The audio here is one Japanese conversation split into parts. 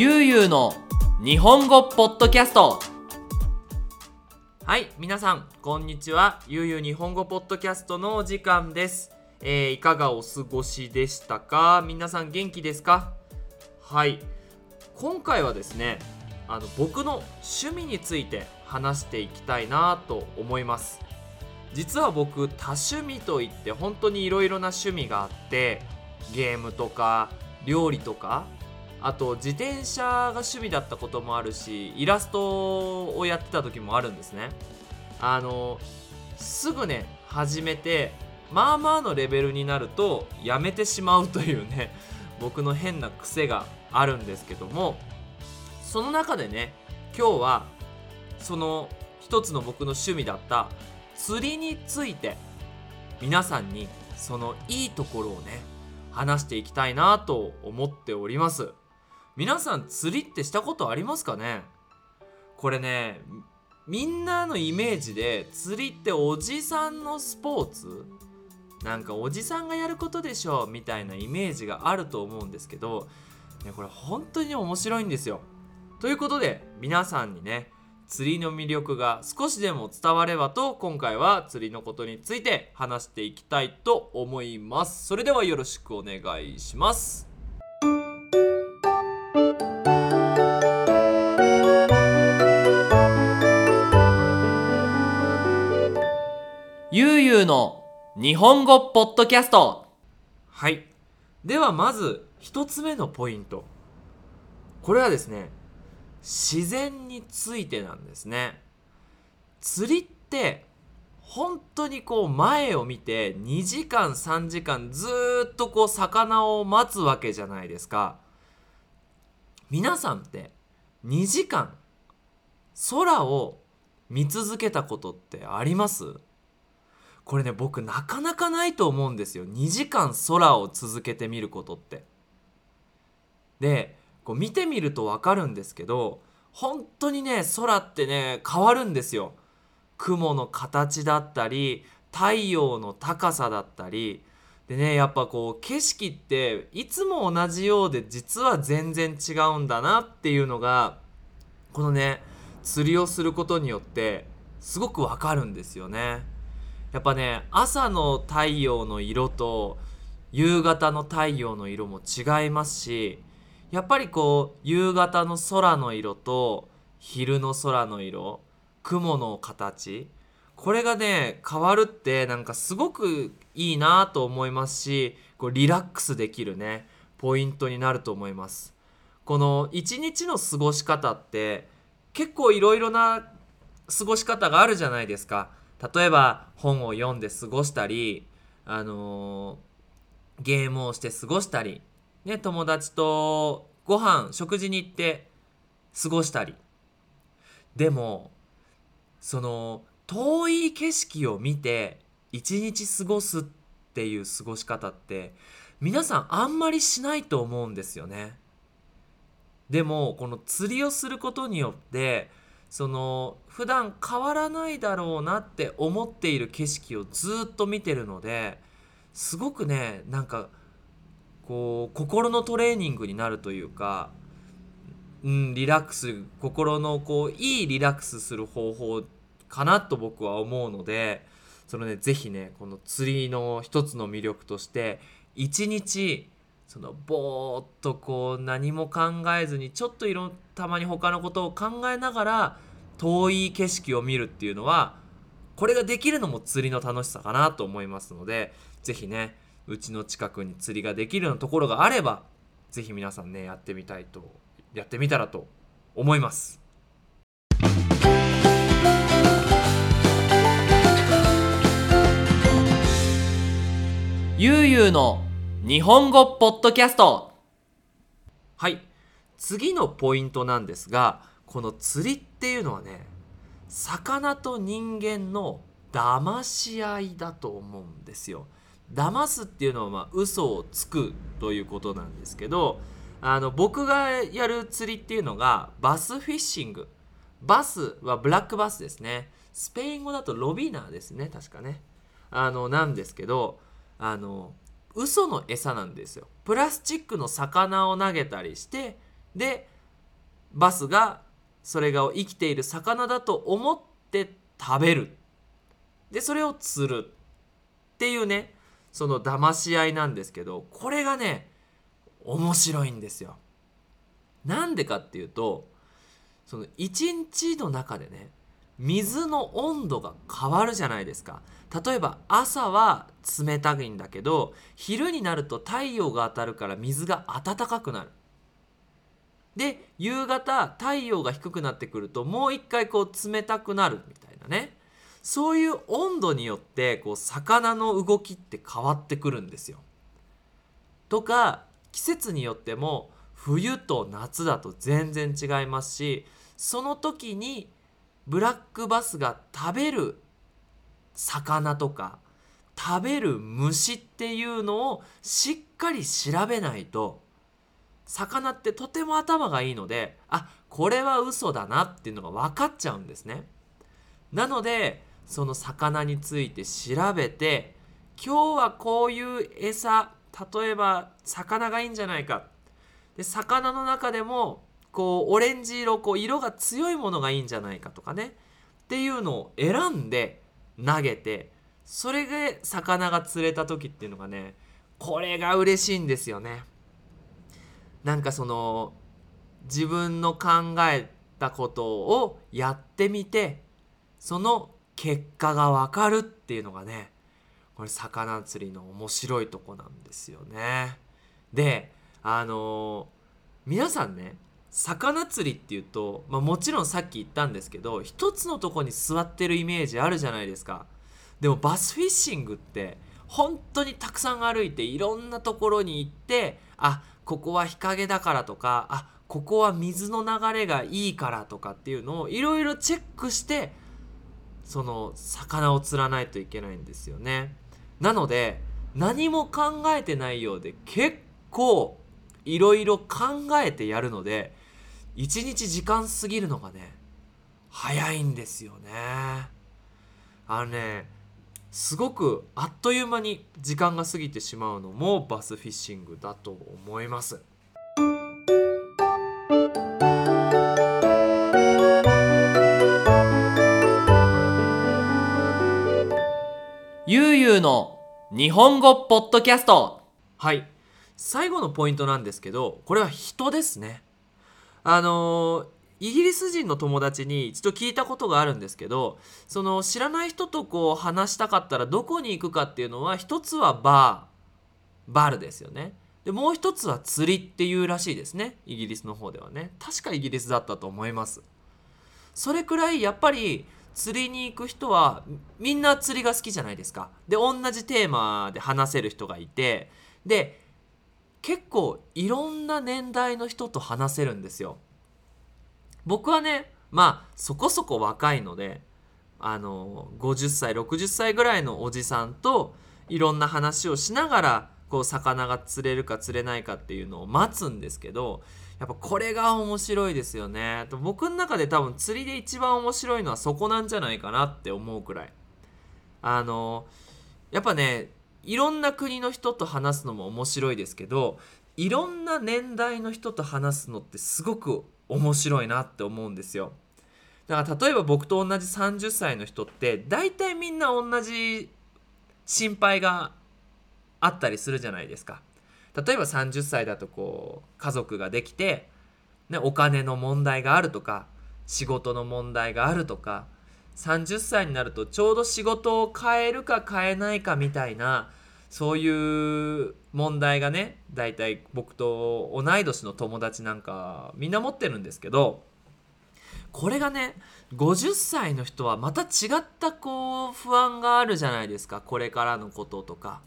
ゆうゆうの日本語ポッドキャスト。はい皆さんこんにちは。ゆうゆう日本語ポッドキャストのお時間です、えーいかがお過ごしでしたか？皆さん元気ですか？はい。今回はですねあの僕の趣味について話していきたいなと思います。実は僕多趣味といって本当にいろいろな趣味があってゲームとか料理とかあと自転車が趣味だったこともあるしイラストをやってた時もあるんですね。あのすぐね始めてまあまあのレベルになるとやめてしまうというね 僕の変な癖があるんですけどもその中でね今日はその一つの僕の趣味だった釣りについて皆さんにそのいいところをね話していきたいなと思っております。皆さん釣りってしたことありますかね？これねみんなのイメージで釣りっておじさんのスポーツ？なんかおじさんがやることでしょみたいなイメージがあると思うんですけど、ね、これ本当に面白いんですよ。ということで皆さんにね釣りの魅力が少しでも伝わればと今回は釣りのことについて話していきたいと思います。それではよろしくお願いします。ゆうゆうの日本語ポッドキャスト。はい。ではまず一つ目のポイント。これはですね自然についてなんですね。釣りって本当にこう前を見て2時間3時間ずっとこう魚を待つわけじゃないですか。皆さんって2時間空を見続けたことってあります？これね僕なかなかないと思うんですよ。2時間空を続けてみることって。でこう見てみると分かるんですけど本当にね空ってね変わるんですよ。雲の形だったり太陽の高さだったり。でねやっぱこう景色っていつも同じようで実は全然違うんだなっていうのがこのね釣りをすることによってすごくわかるんですよね。やっぱね朝の太陽の色と夕方の太陽の色も違いますしやっぱりこう夕方の空の色と昼の空の色雲の形これがね変わるってなんかすごくいいなと思いますしこうリラックスできるねポイントになると思います。この一日の過ごし方って結構いろいろな過ごし方があるじゃないですか。例えば本を読んで過ごしたりあのーゲームをして過ごしたりね、友達とご飯食事に行って過ごしたりでもその遠い景色を見て一日過ごすっていう過ごし方って皆さんあんまりしないと思うんですよね。でもこの釣りをすることによってその普段変わらないだろうなって思っている景色をずっと見てるのですごくねなんかこう心のトレーニングになるというか、うん、リラックス心のこういいリラックスする方法かなと僕は思うのでそのね是非ねこの釣りの一つの魅力として一日そのぼーっとこう何も考えずにちょっといろたまに他のことを考えながら遠い景色を見るっていうのはこれができるのも釣りの楽しさかなと思いますので是非ねうちの近くに釣りができるようなところがあればぜひ皆さんねやってみたいとやってみたらと思います。ゆうゆうの日本語ポッドキャスト。はい。次のポイントなんですがこの釣りっていうのはね魚と人間の騙し合いだと思うんですよ。騙すっていうのはまあ嘘をつくということなんですけどあの僕がやる釣りっていうのがバスフィッシング。バスはブラックバスですね。スペイン語だとロビナーですね確かね。あのなんですけどあの嘘の餌なんですよプラスチックの魚を投げたりしてでバスがそれが生きている魚だと思って食べるでそれを釣るっていうねその騙し合いなんですけどこれがね面白いんですよ。なんでかっていうとその一日の中でね水の温度が変わるじゃないですか。例えば朝は冷たいんだけど昼になると太陽が当たるから水が暖かくなる。で夕方太陽が低くなってくるともう一回こう冷たくなるみたいなね。そういう温度によってこう魚の動きって変わってくるんですよ。とか季節によっても冬と夏だと全然違いますしその時にブラックバスが食べる魚とか食べる虫っていうのをしっかり調べないと魚ってとても頭がいいのであこれは嘘だなっていうのが分かっちゃうんですね。なのでその魚について調べて今日はこういう餌例えば魚がいいんじゃないかで魚の中でもこうオレンジ色こう色が強いものがいいんじゃないかとかねっていうのを選んで投げてそれで魚が釣れた時っていうのがねこれが嬉しいんですよね。なんかその自分の考えたことをやってみてその結果がわかるっていうのがねこれ魚釣りの面白いとこなんですよね。であのー、皆さんね魚釣りっていうと、まあ、もちろんさっき言ったんですけど一つのとこに座ってるイメージあるじゃないですか。でもバスフィッシングって本当にたくさん歩いていろんなところに行ってあここは日陰だからとかあここは水の流れがいいからとかっていうのをいろいろチェックしてその魚を釣らないといけないんですよね。なので何も考えてないようで結構いろいろ考えてやるので一日時間過ぎるのがね早いんですよね。あのねすごくあっという間に時間が過ぎてしまうのもバスフィッシングだと思います。ゆうゆうの日本語ポッドキャストはい最後のポイントなんですけどこれは人ですねあのイギリス人の友達に一度聞いたことがあるんですけどその知らない人とこう話したかったらどこに行くかっていうのは一つはバーバルですよね。でもう一つは釣りっていうらしいですね。イギリスの方ではね。確かイギリスだったと思います。それくらいやっぱり釣りに行く人はみんな釣りが好きじゃないですか。で同じテーマで話せる人がいてで結構いろんな年代の人と話せるんですよ。僕はねまあそこそこ若いのであの50歳60歳ぐらいのおじさんといろんな話をしながらこう魚が釣れるか釣れないかっていうのを待つんですけどやっぱこれが面白いですよねと僕の中で多分釣りで一番面白いのはそこなんじゃないかなって思うくらいあのやっぱねいろんな国の人と話すのも面白いですけどいろんな年代の人と話すのってすごく面白いなって思うんですよ。だから例えば僕と同じ30歳の人って大体みんな同じ心配があったりするじゃないですか。例えば30歳だとこう家族ができて、ね、お金の問題があるとか仕事の問題があるとか30歳になるとちょうど仕事を変えるか変えないかみたいなそういう問題がね大体僕と同い年の友達なんかみんな持ってるんですけどこれがね50歳の人はまた違ったこう不安があるじゃないですかこれからのこととか。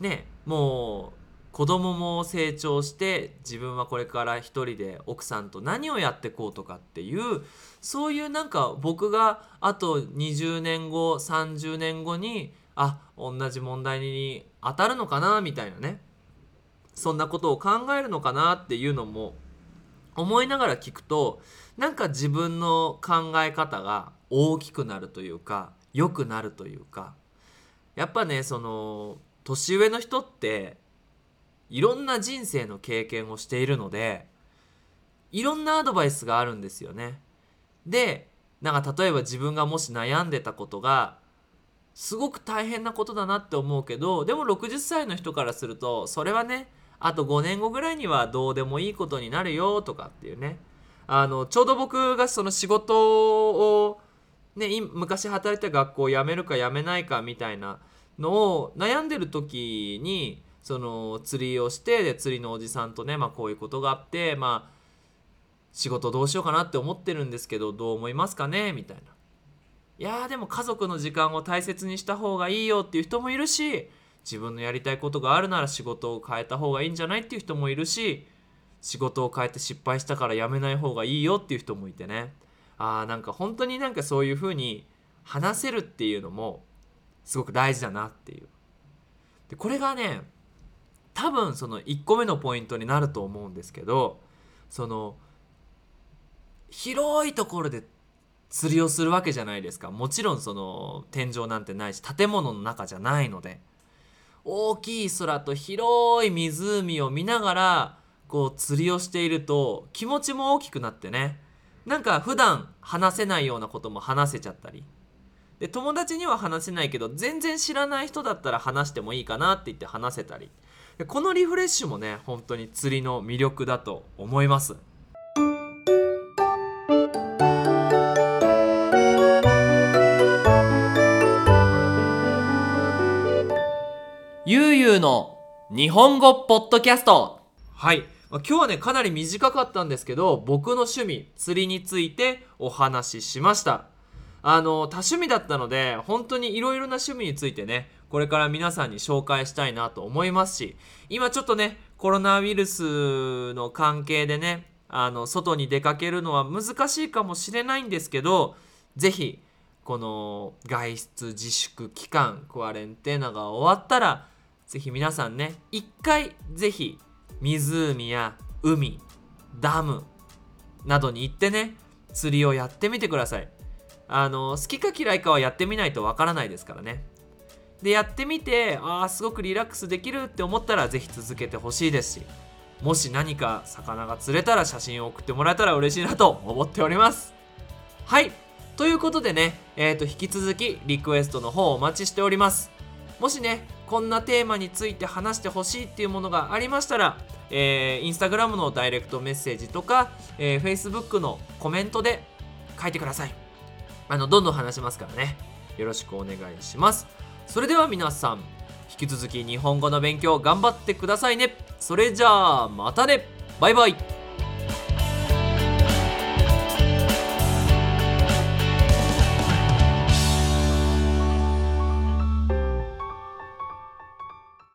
ねもう子供も成長して自分はこれから一人で奥さんと何をやってこうとかっていうそういうなんか僕があと20年後30年後にあ同じ問題に当たるのかなみたいなね。そんなことを考えるのかなっていうのも思いながら聞くとなんか自分の考え方が大きくなるというか良くなるというか。やっぱねその年上の人っていろんな人生の経験をしているのでいろんなアドバイスがあるんですよね。でなんか例えば自分がもし悩んでたことがすごく大変なことだなって思うけどでも60歳の人からするとそれはねあと5年後ぐらいにはどうでもいいことになるよとかっていうねあのちょうど僕がその仕事を、ね、昔働いた学校を辞めるか辞めないかみたいなのを悩んでる時にその釣りをしてで釣りのおじさんとね、まあ、こういうことがあってまあ仕事どうしようかなって思ってるんですけどどう思いますかね？みたいな。いやでも家族の時間を大切にした方がいいよっていう人もいるし自分のやりたいことがあるなら仕事を変えた方がいいんじゃないっていう人もいるし仕事を変えて失敗したからやめない方がいいよっていう人もいてね。あーなんか本当になんかそういう風に話せるっていうのもすごく大事だなっていう。でこれがね多分その1個目のポイントになると思うんですけどその広いところで釣りをするわけじゃないですか。もちろんその天井なんてないし建物の中じゃないので。大きい空と広い湖を見ながらこう釣りをしていると気持ちも大きくなってね。なんか普段話せないようなことも話せちゃったり。で友達には話せないけど全然知らない人だったら話してもいいかなって言って話せたり。このリフレッシュもね本当に釣りの魅力だと思います。ゆうゆうの日本語ポッドキャスト。はい。今日はねかなり短かったんですけど僕の趣味釣りについてお話ししました。あの多趣味だったので本当にいろいろな趣味についてねこれから皆さんに紹介したいなと思いますし今ちょっとねコロナウイルスの関係でねあの外に出かけるのは難しいかもしれないんですけど是非この外出自粛期間クアレンテーナが終わったらぜひ皆さんね一回ぜひ湖や海ダムなどに行ってね釣りをやってみてください。あの好きか嫌いかはやってみないとわからないですからね。でやってみてああすごくリラックスできるって思ったらぜひ続けてほしいですしもし何か魚が釣れたら写真を送ってもらえたら嬉しいなと思っております。はい。ということでね、えー、と引き続きリクエストの方お待ちしております。もしねこんなテーマについて話してほしいっていうものがありましたら、えー、インスタグラムのダイレクトメッセージとか、えー、Facebook のコメントで書いてください。あのどんどん話しますからね。よろしくお願いします。それでは皆さん引き続き日本語の勉強頑張ってくださいね。それじゃあまたね。バイバイ。